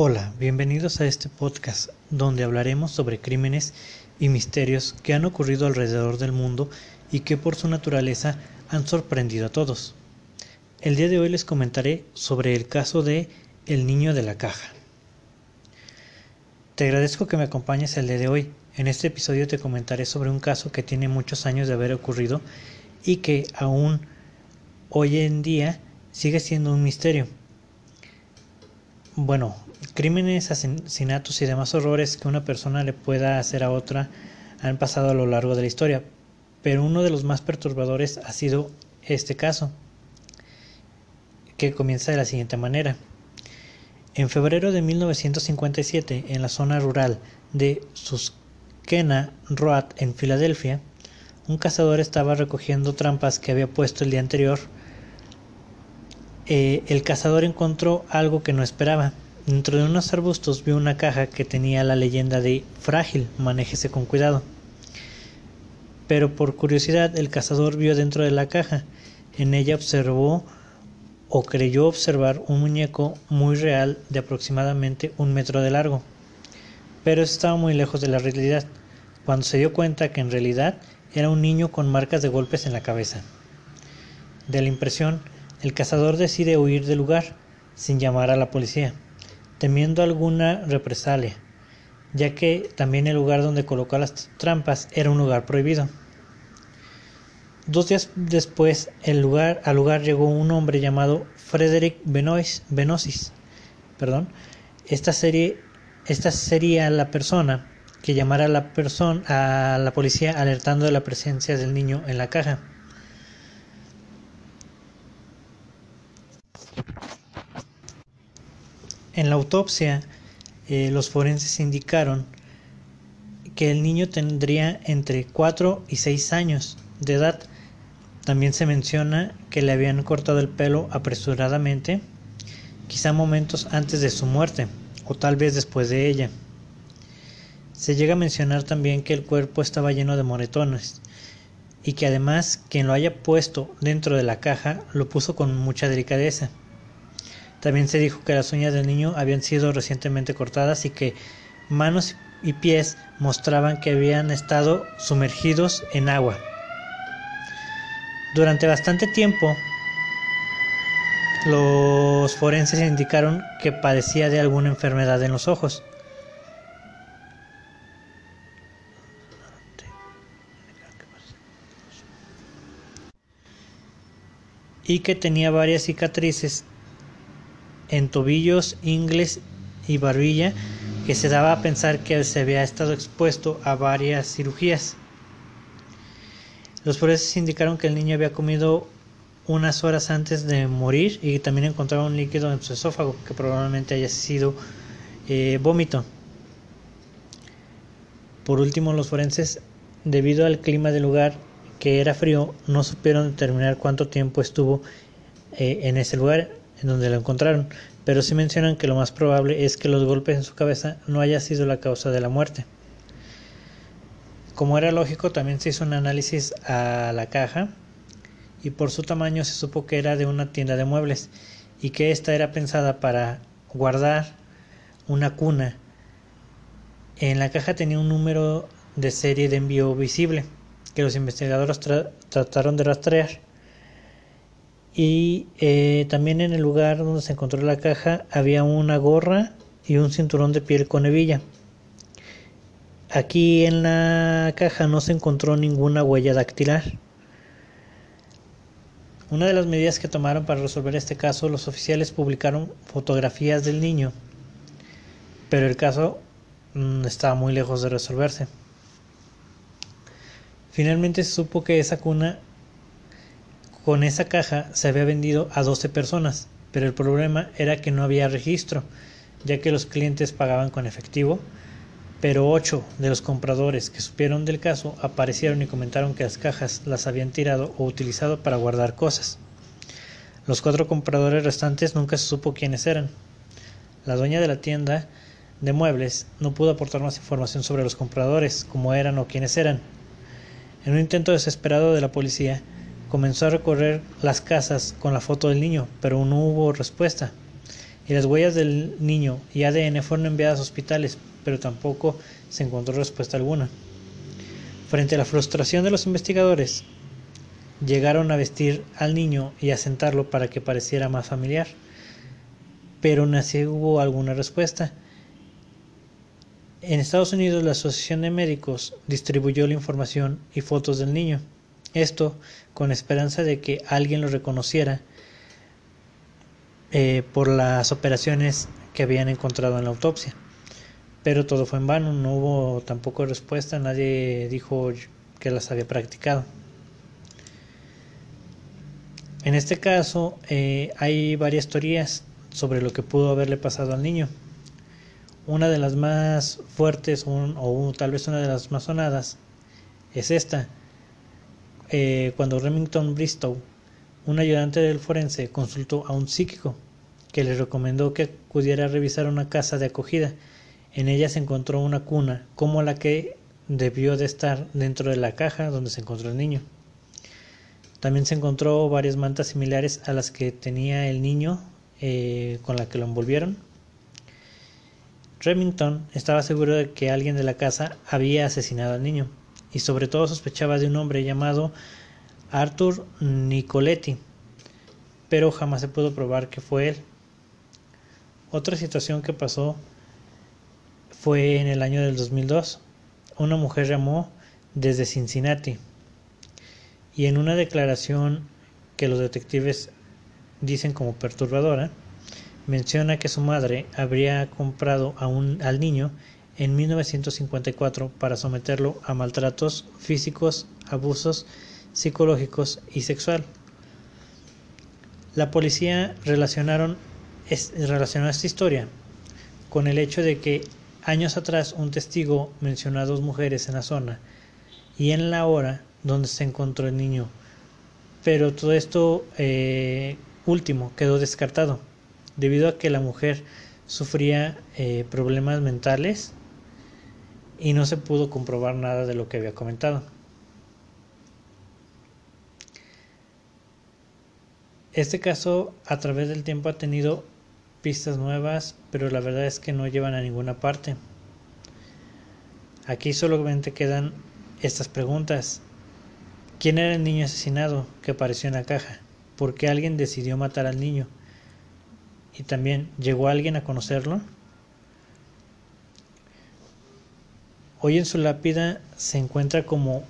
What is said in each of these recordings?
Hola, bienvenidos a este podcast donde hablaremos sobre crímenes y misterios que han ocurrido alrededor del mundo y que por su naturaleza han sorprendido a todos. El día de hoy les comentaré sobre el caso de El niño de la caja. Te agradezco que me acompañes el día de hoy. En este episodio te comentaré sobre un caso que tiene muchos años de haber ocurrido y que aún hoy en día sigue siendo un misterio. Bueno, crímenes, asesinatos y demás horrores que una persona le pueda hacer a otra han pasado a lo largo de la historia, pero uno de los más perturbadores ha sido este caso, que comienza de la siguiente manera. En febrero de 1957, en la zona rural de Susquehanna Road en Filadelfia, un cazador estaba recogiendo trampas que había puesto el día anterior eh, el cazador encontró algo que no esperaba. Dentro de unos arbustos vio una caja que tenía la leyenda de frágil, manéjese con cuidado. Pero por curiosidad el cazador vio dentro de la caja. En ella observó o creyó observar un muñeco muy real de aproximadamente un metro de largo. Pero estaba muy lejos de la realidad, cuando se dio cuenta que en realidad era un niño con marcas de golpes en la cabeza. De la impresión, el cazador decide huir del lugar sin llamar a la policía, temiendo alguna represalia, ya que también el lugar donde colocó las trampas era un lugar prohibido. Dos días después, al lugar llegó un hombre llamado Frederick Benois, Benosis. Perdón. Esta, esta sería la persona que llamara a la, persona, a la policía alertando de la presencia del niño en la caja. En la autopsia, eh, los forenses indicaron que el niño tendría entre 4 y 6 años de edad. También se menciona que le habían cortado el pelo apresuradamente, quizá momentos antes de su muerte o tal vez después de ella. Se llega a mencionar también que el cuerpo estaba lleno de moretones y que además quien lo haya puesto dentro de la caja lo puso con mucha delicadeza. También se dijo que las uñas del niño habían sido recientemente cortadas y que manos y pies mostraban que habían estado sumergidos en agua. Durante bastante tiempo, los forenses indicaron que padecía de alguna enfermedad en los ojos. Y que tenía varias cicatrices en tobillos, ingles y barbilla que se daba a pensar que se había estado expuesto a varias cirugías. Los forenses indicaron que el niño había comido unas horas antes de morir y también encontraron un líquido en su esófago que probablemente haya sido eh, vómito. Por último, los forenses, debido al clima del lugar que era frío, no supieron determinar cuánto tiempo estuvo eh, en ese lugar en donde lo encontraron, pero sí mencionan que lo más probable es que los golpes en su cabeza no haya sido la causa de la muerte. Como era lógico, también se hizo un análisis a la caja y por su tamaño se supo que era de una tienda de muebles y que esta era pensada para guardar una cuna. En la caja tenía un número de serie de envío visible que los investigadores trataron de rastrear y eh, también en el lugar donde se encontró la caja había una gorra y un cinturón de piel con hebilla. Aquí en la caja no se encontró ninguna huella dactilar. Una de las medidas que tomaron para resolver este caso, los oficiales publicaron fotografías del niño, pero el caso mm, estaba muy lejos de resolverse. Finalmente se supo que esa cuna con esa caja se había vendido a 12 personas, pero el problema era que no había registro, ya que los clientes pagaban con efectivo, pero 8 de los compradores que supieron del caso aparecieron y comentaron que las cajas las habían tirado o utilizado para guardar cosas. Los cuatro compradores restantes nunca se supo quiénes eran. La dueña de la tienda de muebles no pudo aportar más información sobre los compradores, cómo eran o quiénes eran. En un intento desesperado de la policía, Comenzó a recorrer las casas con la foto del niño, pero no hubo respuesta. y las huellas del niño y ADN fueron enviadas a hospitales, pero tampoco se encontró respuesta alguna. Frente a la frustración de los investigadores, llegaron a vestir al niño y a sentarlo para que pareciera más familiar, pero no hubo alguna respuesta. En Estados Unidos la Asociación de Médicos distribuyó la información y fotos del niño, esto con esperanza de que alguien lo reconociera eh, por las operaciones que habían encontrado en la autopsia. Pero todo fue en vano, no hubo tampoco respuesta, nadie dijo que las había practicado. En este caso eh, hay varias teorías sobre lo que pudo haberle pasado al niño. Una de las más fuertes o, tal vez una de las más sonadas es esta. Eh, cuando Remington Bristow, un ayudante del forense, consultó a un psíquico que le recomendó que acudiera a revisar una casa de acogida. En ella se encontró una cuna como la que debió de estar dentro de la caja donde se encontró el niño. También se encontró varias mantas similares a las que tenía el niño eh, con la que lo envolvieron. Remington estaba seguro de que alguien de la casa había asesinado al niño y sobre todo sospechaba de un hombre llamado Arthur Nicoletti, pero jamás se pudo probar que fue él. Otra situación que pasó fue en el año del 2002. Una mujer llamó desde Cincinnati y en una declaración que los detectives dicen como perturbadora, menciona que su madre habría comprado a un, al niño en 1954 para someterlo a maltratos físicos, abusos psicológicos y sexual. La policía relacionaron relacionó esta historia con el hecho de que años atrás un testigo mencionó a dos mujeres en la zona y en la hora donde se encontró el niño. Pero todo esto eh, último quedó descartado, debido a que la mujer sufría eh, problemas mentales y no se pudo comprobar nada de lo que había comentado. Este caso a través del tiempo ha tenido pistas nuevas, pero la verdad es que no llevan a ninguna parte. Aquí solamente quedan estas preguntas. ¿Quién era el niño asesinado que apareció en la caja? ¿Por qué alguien decidió matar al niño? Y también, ¿llegó alguien a conocerlo? Hoy en su lápida se encuentra como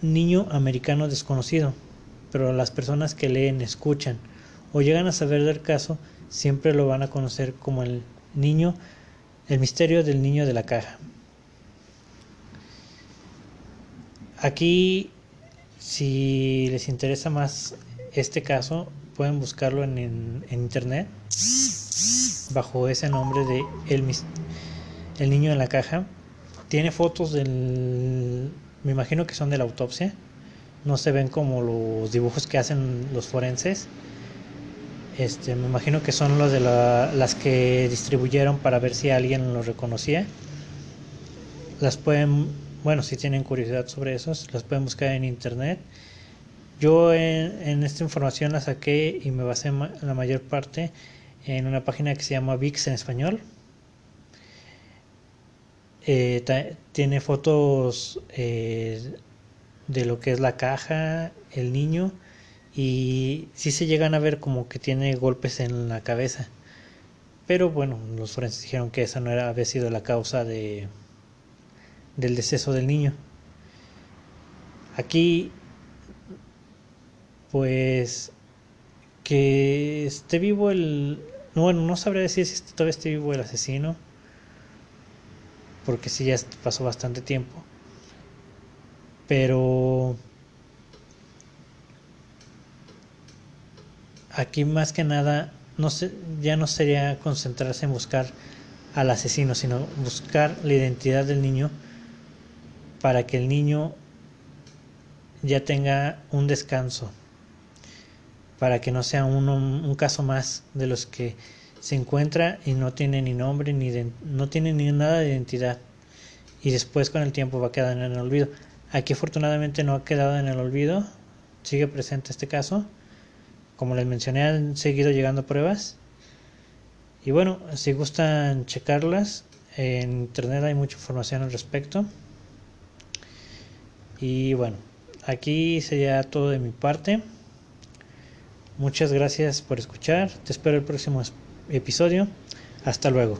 niño americano desconocido, pero las personas que leen, escuchan o llegan a saber del caso siempre lo van a conocer como el niño, el misterio del niño de la caja. Aquí si les interesa más este caso, pueden buscarlo en, internet bajo ese nombre de el, el niño en la caja. Tiene fotos del... Me imagino que son de la autopsia. No se ven como los dibujos que hacen los forenses. Este, me imagino que son los de las que distribuyeron para ver si alguien lo reconocía. Las pueden bueno, si tienen curiosidad sobre eso, las pueden buscar en internet. Yo en, esta información la saqué y me basé la mayor parte en una página que se llama VIX en español. Eh, tiene fotos eh, de lo que es la caja, el niño y sí se llegan a ver como que tiene golpes en la cabeza. Pero bueno, los forenses dijeron que esa no era, había sido la causa de, del deceso del niño. Aquí, pues, que esté vivo el... Bueno, no sabría decir si todavía esté vivo el asesino, porque sí ya pasó bastante tiempo. Pero... Aquí más que nada no sé, ya no sería concentrarse en buscar al asesino, sino buscar la identidad del niño para que el niño ya tenga un descanso, para que no sea un caso más de los que se encuentra y no tiene ni nombre ni no tiene ni nada de identidad y después con el tiempo va a quedar en el olvido. Aquí afortunadamente no ha quedado en el olvido, sigue presente este caso. Como les mencioné, han seguido llegando pruebas Y bueno, si gustan checarlas, en internet hay mucha información al respecto. Y bueno, aquí sería todo de mi parte. Muchas gracias por escuchar. Te espero el próximo episodio. Hasta luego.